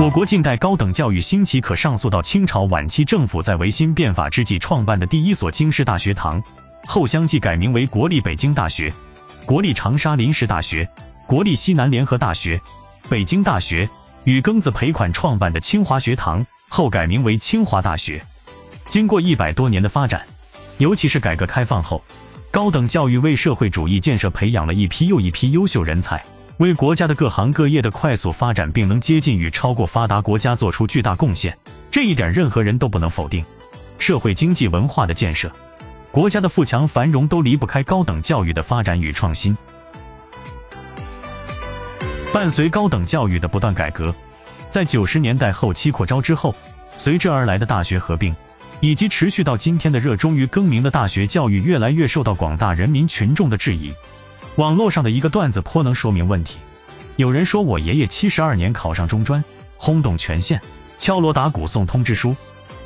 我国近代高等教育兴起可上溯到清朝晚期政府在维新变法之际创办的第一所京师大学堂，后相继改名为国立北京大学、国立长沙临时大学、国立西南联合大学、北京大学，与庚子赔款创办的清华学堂，后改名为清华大学。经过一百多年的发展，尤其是改革开放后，高等教育为社会主义建设培养了一批又一批优秀人才。为国家的各行各业的快速发展，并能接近与超过发达国家做出巨大贡献，这一点任何人都不能否定。社会经济文化的建设，国家的富强繁荣都离不开高等教育的发展与创新。伴随高等教育的不断改革，在九十年代后期扩招之后，随之而来的大学合并，以及持续到今天的热衷于更名的大学教育，越来越受到广大人民群众的质疑。网络上的一个段子颇能说明问题。有人说我爷爷七十二年考上中专，轰动全县，敲锣打鼓送通知书。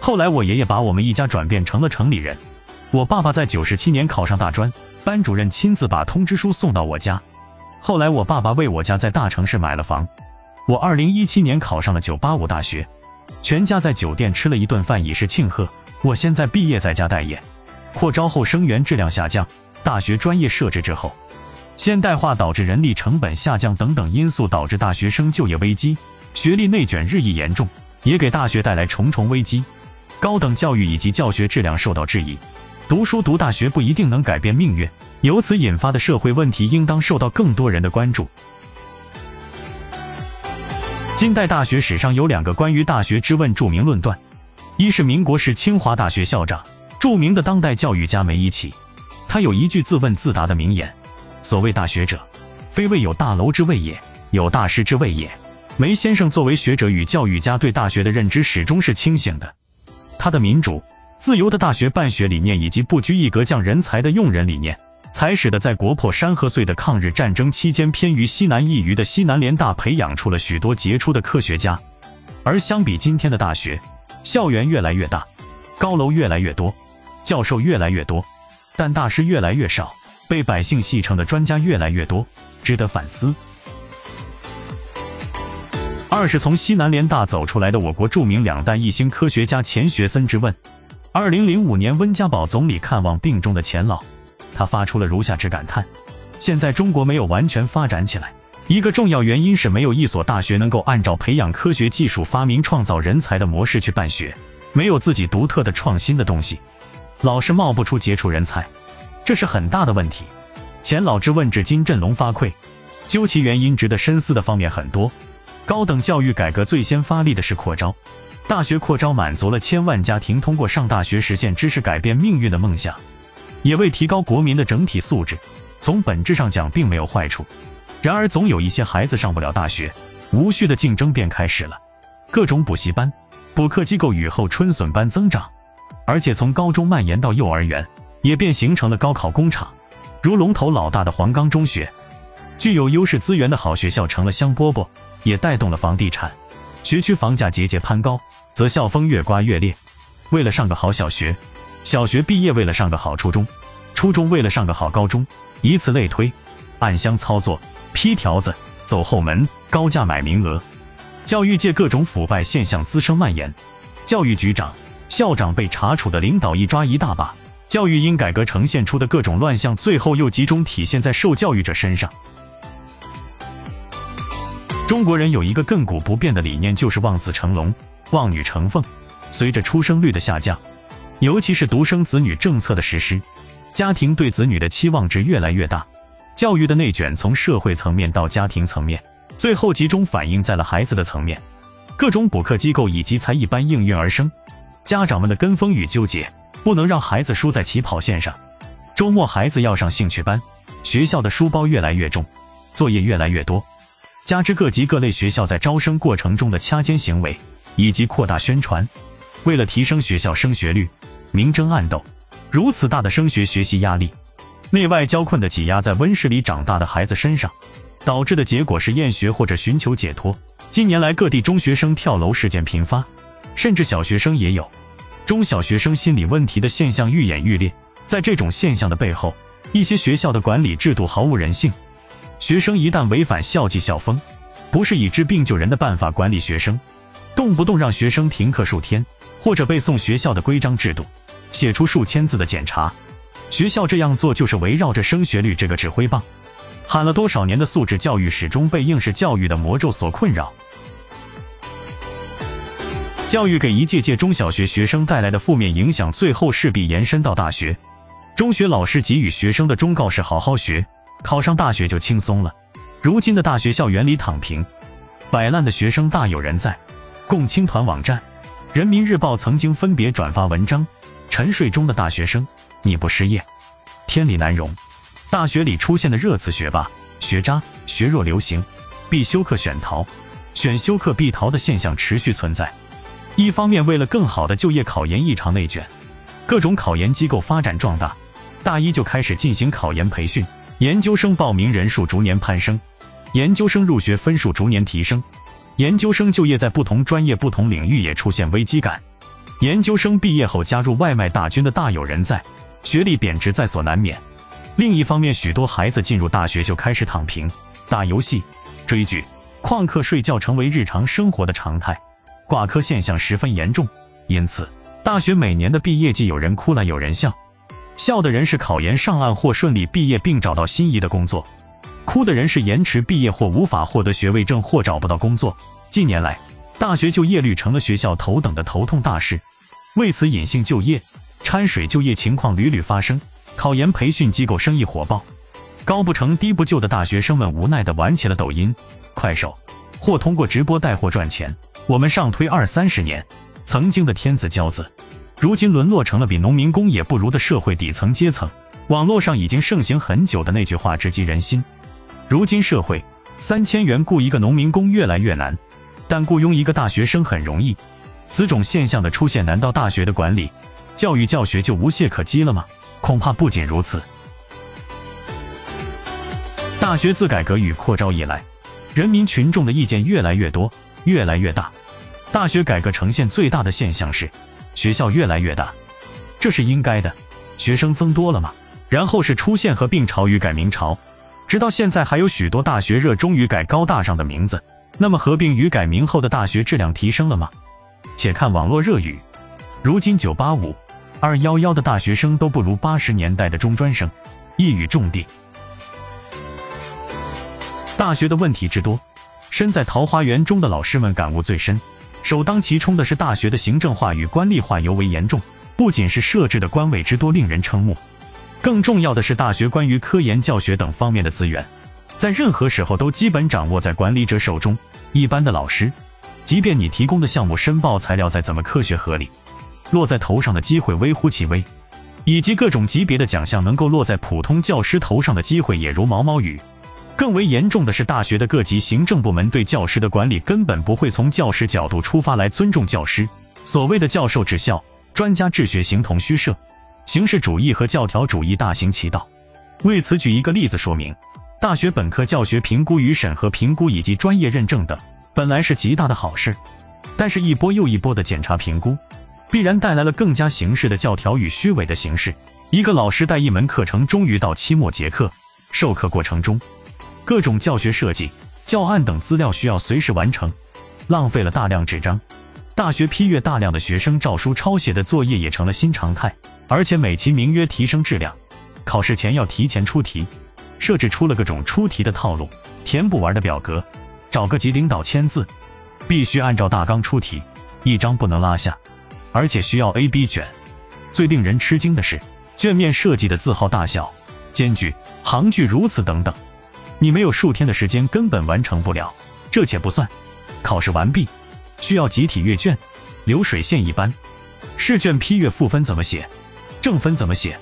后来我爷爷把我们一家转变成了城里人。我爸爸在九十七年考上大专，班主任亲自把通知书送到我家。后来我爸爸为我家在大城市买了房。我二零一七年考上了九八五大学，全家在酒店吃了一顿饭以示庆贺。我现在毕业在家待业。扩招后生源质量下降，大学专业设置之后。现代化导致人力成本下降等等因素，导致大学生就业危机，学历内卷日益严重，也给大学带来重重危机。高等教育以及教学质量受到质疑，读书读大学不一定能改变命运，由此引发的社会问题应当受到更多人的关注。近代大学史上有两个关于大学之问著名论断，一是民国时清华大学校长、著名的当代教育家梅贻琦，他有一句自问自答的名言。所谓大学者，非谓有大楼之谓也，有大师之谓也。梅先生作为学者与教育家，对大学的认知始终是清醒的。他的民主、自由的大学办学理念，以及不拘一格降人才的用人理念，才使得在国破山河碎的抗日战争期间，偏于西南一隅的西南联大培养出了许多杰出的科学家。而相比今天的大学，校园越来越大，高楼越来越多，教授越来越多，但大师越来越少。被百姓戏称的专家越来越多，值得反思。二是从西南联大走出来的我国著名两弹一星科学家钱学森之问。二零零五年，温家宝总理看望病中的钱老，他发出了如下之感叹：现在中国没有完全发展起来，一个重要原因是没有一所大学能够按照培养科学技术、发明创造人才的模式去办学，没有自己独特的创新的东西，老是冒不出杰出人才。这是很大的问题。钱老之问至今振聋发聩，究其原因，值得深思的方面很多。高等教育改革最先发力的是扩招，大学扩招满足了千万家庭通过上大学实现知识改变命运的梦想，也为提高国民的整体素质。从本质上讲，并没有坏处。然而，总有一些孩子上不了大学，无序的竞争便开始了。各种补习班、补课机构雨后春笋般增长，而且从高中蔓延到幼儿园。也便形成了高考工厂，如龙头老大的黄冈中学，具有优势资源的好学校成了香饽饽，也带动了房地产，学区房价节节攀高，则校风越刮越烈。为了上个好小学，小学毕业为了上个好初中，初中为了上个好高中，以此类推，暗箱操作、批条子、走后门、高价买名额，教育界各种腐败现象滋生蔓延，教育局长、校长被查处的领导一抓一大把。教育因改革呈现出的各种乱象，最后又集中体现在受教育者身上。中国人有一个亘古不变的理念，就是望子成龙、望女成凤。随着出生率的下降，尤其是独生子女政策的实施，家庭对子女的期望值越来越大。教育的内卷从社会层面到家庭层面，最后集中反映在了孩子的层面。各种补课机构以及才艺班应运而生，家长们的跟风与纠结。不能让孩子输在起跑线上。周末孩子要上兴趣班，学校的书包越来越重，作业越来越多，加之各级各类学校在招生过程中的掐尖行为以及扩大宣传，为了提升学校升学率，明争暗斗，如此大的升学学习压力，内外交困的挤压在温室里长大的孩子身上，导致的结果是厌学或者寻求解脱。近年来各地中学生跳楼事件频发，甚至小学生也有。中小学生心理问题的现象愈演愈烈，在这种现象的背后，一些学校的管理制度毫无人性。学生一旦违反校纪校风，不是以治病救人的办法管理学生，动不动让学生停课数天，或者背诵学校的规章制度，写出数千字的检查。学校这样做就是围绕着升学率这个指挥棒，喊了多少年的素质教育始终被应试教育的魔咒所困扰。教育给一届届中小学学生带来的负面影响，最后势必延伸到大学。中学老师给予学生的忠告是：好好学，考上大学就轻松了。如今的大学校园里躺平、摆烂的学生大有人在。共青团网站、人民日报曾经分别转发文章：沉睡中的大学生，你不失业，天理难容。大学里出现的热词：学霸、学渣、学弱流行，必修课选逃、选修课必逃的现象持续存在。一方面，为了更好的就业，考研异常内卷，各种考研机构发展壮大，大一就开始进行考研培训，研究生报名人数逐年攀升，研究生入学分数逐年提升，研究生就业在不同专业、不同领域也出现危机感。研究生毕业后加入外卖大军的大有人在，学历贬值在所难免。另一方面，许多孩子进入大学就开始躺平、打游戏、追剧、旷课、睡觉，成为日常生活的常态。挂科现象十分严重，因此大学每年的毕业季有人哭了有人笑，笑的人是考研上岸或顺利毕业并找到心仪的工作，哭的人是延迟毕业或无法获得学位证或找不到工作。近年来，大学就业率成了学校头等的头痛大事，为此隐性就业、掺水就业情况屡屡发生，考研培训机构生意火爆，高不成低不就的大学生们无奈的玩起了抖音、快手，或通过直播带货赚钱。我们上推二三十年，曾经的天子骄子，如今沦落成了比农民工也不如的社会底层阶层。网络上已经盛行很久的那句话直击人心：如今社会三千元雇一个农民工越来越难，但雇佣一个大学生很容易。此种现象的出现，难道大学的管理、教育教学就无懈可击了吗？恐怕不仅如此。大学自改革与扩招以来，人民群众的意见越来越多。越来越大，大学改革呈现最大的现象是学校越来越大，这是应该的。学生增多了吗？然后是出现合并潮与改名潮，直到现在还有许多大学热衷于改高大上的名字。那么合并与改名后的大学质量提升了吗？且看网络热语，如今九八五、二幺幺的大学生都不如八十年代的中专生，一语中的。大学的问题之多。身在桃花源中的老师们感悟最深，首当其冲的是大学的行政化与官吏化尤为严重。不仅是设置的官位之多令人瞠目，更重要的是大学关于科研教学等方面的资源，在任何时候都基本掌握在管理者手中。一般的老师，即便你提供的项目申报材料再怎么科学合理，落在头上的机会微乎其微，以及各种级别的奖项能够落在普通教师头上的机会也如毛毛雨。更为严重的是，大学的各级行政部门对教师的管理根本不会从教师角度出发来尊重教师。所谓的教授治校、专家治学，形同虚设，形式主义和教条主义大行其道。为此举一个例子说明：大学本科教学评估与审核评估以及专业认证等，本来是极大的好事，但是一波又一波的检查评估，必然带来了更加形式的教条与虚伪的形式。一个老师带一门课程，终于到期末结课，授课过程中。各种教学设计、教案等资料需要随时完成，浪费了大量纸张。大学批阅大量的学生照书抄写的作业也成了新常态，而且美其名曰提升质量，考试前要提前出题，设置出了各种出题的套路，填不完的表格，找个级领导签字，必须按照大纲出题，一张不能落下，而且需要 A、B 卷。最令人吃惊的是，卷面设计的字号大小、间距、行距如此等等。你没有数天的时间根本完成不了，这且不算，考试完毕需要集体阅卷，流水线一般。试卷批阅赋分怎么写？正分怎么写？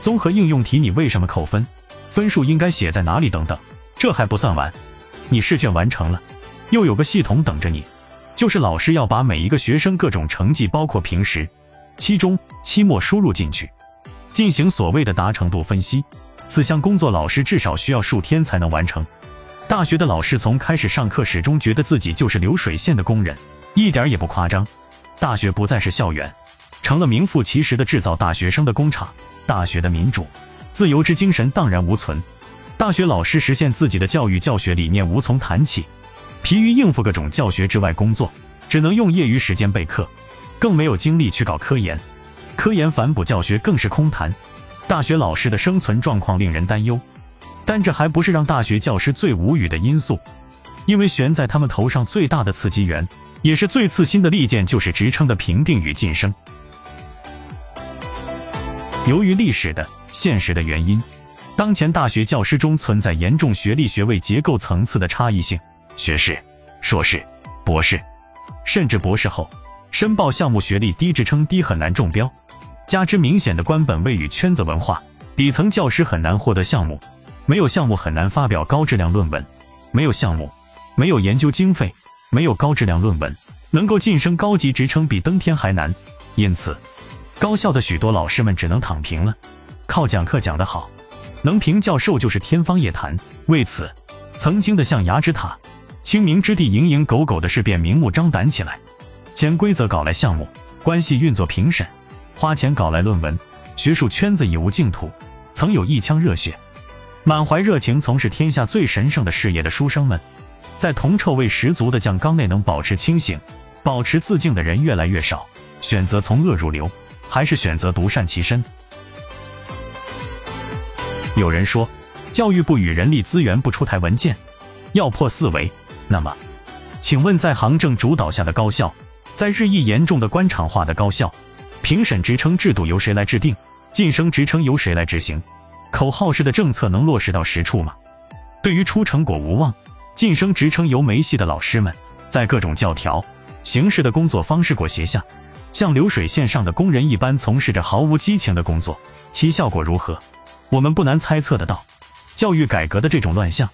综合应用题你为什么扣分？分数应该写在哪里？等等。这还不算完，你试卷完成了，又有个系统等着你，就是老师要把每一个学生各种成绩，包括平时、期中、期末输入进去，进行所谓的达成度分析。此项工作，老师至少需要数天才能完成。大学的老师从开始上课始终觉得自己就是流水线的工人，一点也不夸张。大学不再是校园，成了名副其实的制造大学生的工厂。大学的民主、自由之精神荡然无存。大学老师实现自己的教育教学理念无从谈起，疲于应付各种教学之外工作，只能用业余时间备课，更没有精力去搞科研。科研反哺教学更是空谈。大学老师的生存状况令人担忧。但这还不是让大学教师最无语的因素，因为悬在他们头上最大的刺激源，也是最刺心的利剑，就是职称的评定与晋升。由于历史的、现实的原因，当前大学教师中存在严重学历学位结构层次的差异性，学士、硕士、博士，甚至博士后，申报项目学历低、职称低很难中标，加之明显的官本位与圈子文化，底层教师很难获得项目。没有项目很难发表高质量论文，没有项目，没有研究经费，没有高质量论文，能够晋升高级职称比登天还难。因此，高校的许多老师们只能躺平了，靠讲课讲得好，能评教授就是天方夜谭。为此，曾经的象牙之塔、清明之地、蝇营狗苟的事便明目张胆起来，潜规则搞来项目，关系运作评审，花钱搞来论文，学术圈子已无净土。曾有一腔热血。满怀热情从事天下最神圣的事业的书生们，在铜臭味十足的酱缸内能保持清醒、保持自净的人越来越少。选择从恶入流，还是选择独善其身？有人说，教育部与人力资源部出台文件，要破四维。那么，请问在行政主导下的高校，在日益严重的官场化的高校，评审职称制度由谁来制定？晋升职称由谁来执行？口号式的政策能落实到实处吗？对于出成果无望、晋升职称由没戏的老师们，在各种教条、形式的工作方式裹挟下，像流水线上的工人一般从事着毫无激情的工作，其效果如何？我们不难猜测得到。教育改革的这种乱象，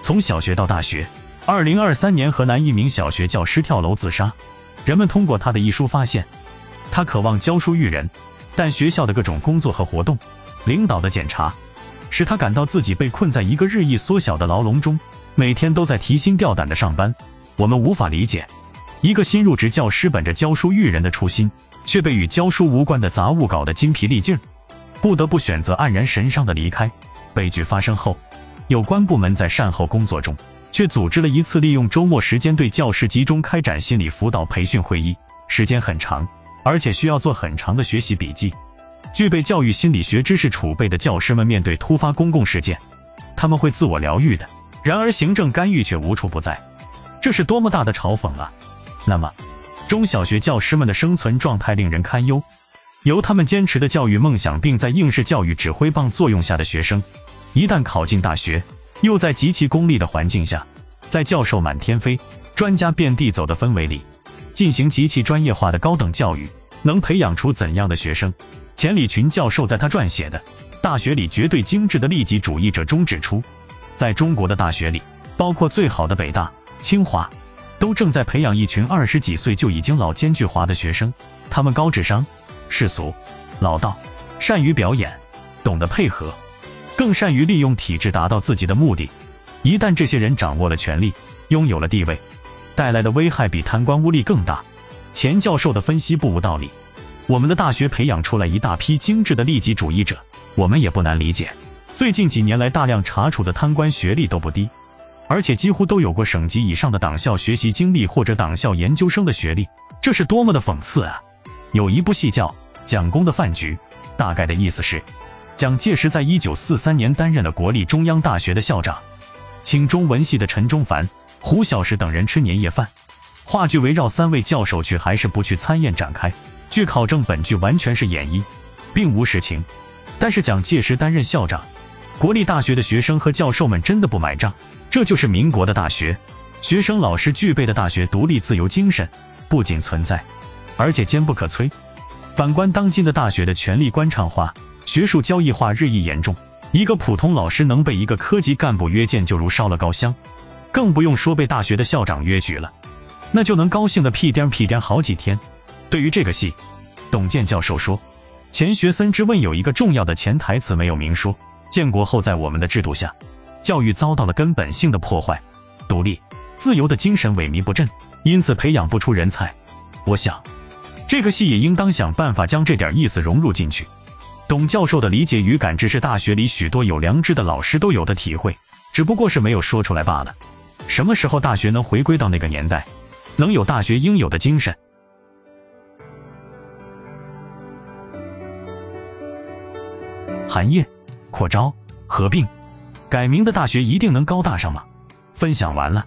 从小学到大学。二零二三年，河南一名小学教师跳楼自杀。人们通过他的一书发现，他渴望教书育人，但学校的各种工作和活动。领导的检查使他感到自己被困在一个日益缩小的牢笼中，每天都在提心吊胆的上班。我们无法理解，一个新入职教师本着教书育人的初心，却被与教书无关的杂物搞得筋疲力尽，不得不选择黯然神伤的离开。悲剧发生后，有关部门在善后工作中，却组织了一次利用周末时间对教师集中开展心理辅导培训会议，时间很长，而且需要做很长的学习笔记。具备教育心理学知识储备的教师们面对突发公共事件，他们会自我疗愈的。然而行政干预却无处不在，这是多么大的嘲讽啊！那么，中小学教师们的生存状态令人堪忧。由他们坚持的教育梦想，并在应试教育指挥棒作用下的学生，一旦考进大学，又在极其功利的环境下，在教授满天飞、专家遍地走的氛围里，进行极其专业化的高等教育，能培养出怎样的学生？钱理群教授在他撰写的《大学里绝对精致的利己主义者》中指出，在中国的大学里，包括最好的北大、清华，都正在培养一群二十几岁就已经老奸巨猾的学生。他们高智商、世俗、老道，善于表演，懂得配合，更善于利用体制达到自己的目的。一旦这些人掌握了权力，拥有了地位，带来的危害比贪官污吏更大。钱教授的分析不无道理。我们的大学培养出来一大批精致的利己主义者，我们也不难理解。最近几年来，大量查处的贪官学历都不低，而且几乎都有过省级以上的党校学习经历或者党校研究生的学历，这是多么的讽刺啊！有一部戏叫《蒋公的饭局》，大概的意思是，蒋介石在一九四三年担任了国立中央大学的校长，请中文系的陈中凡、胡小石等人吃年夜饭，话剧围绕三位教授去还是不去参宴展开。据考证，本剧完全是演绎，并无实情。但是蒋介石担任校长，国立大学的学生和教授们真的不买账。这就是民国的大学，学生老师具备的大学独立自由精神不仅存在，而且坚不可摧。反观当今的大学的权力官场化、学术交易化日益严重，一个普通老师能被一个科级干部约见，就如烧了高香，更不用说被大学的校长约举了，那就能高兴的屁颠屁颠好几天。对于这个戏，董健教授说：“钱学森之问有一个重要的潜台词没有明说。建国后，在我们的制度下，教育遭到了根本性的破坏，独立、自由的精神萎靡不振，因此培养不出人才。我想，这个戏也应当想办法将这点意思融入进去。”董教授的理解与感知是大学里许多有良知的老师都有的体会，只不过是没有说出来罢了。什么时候大学能回归到那个年代？能有大学应有的精神。寒夜、扩招、合并、改名的大学一定能高大上吗？分享完了。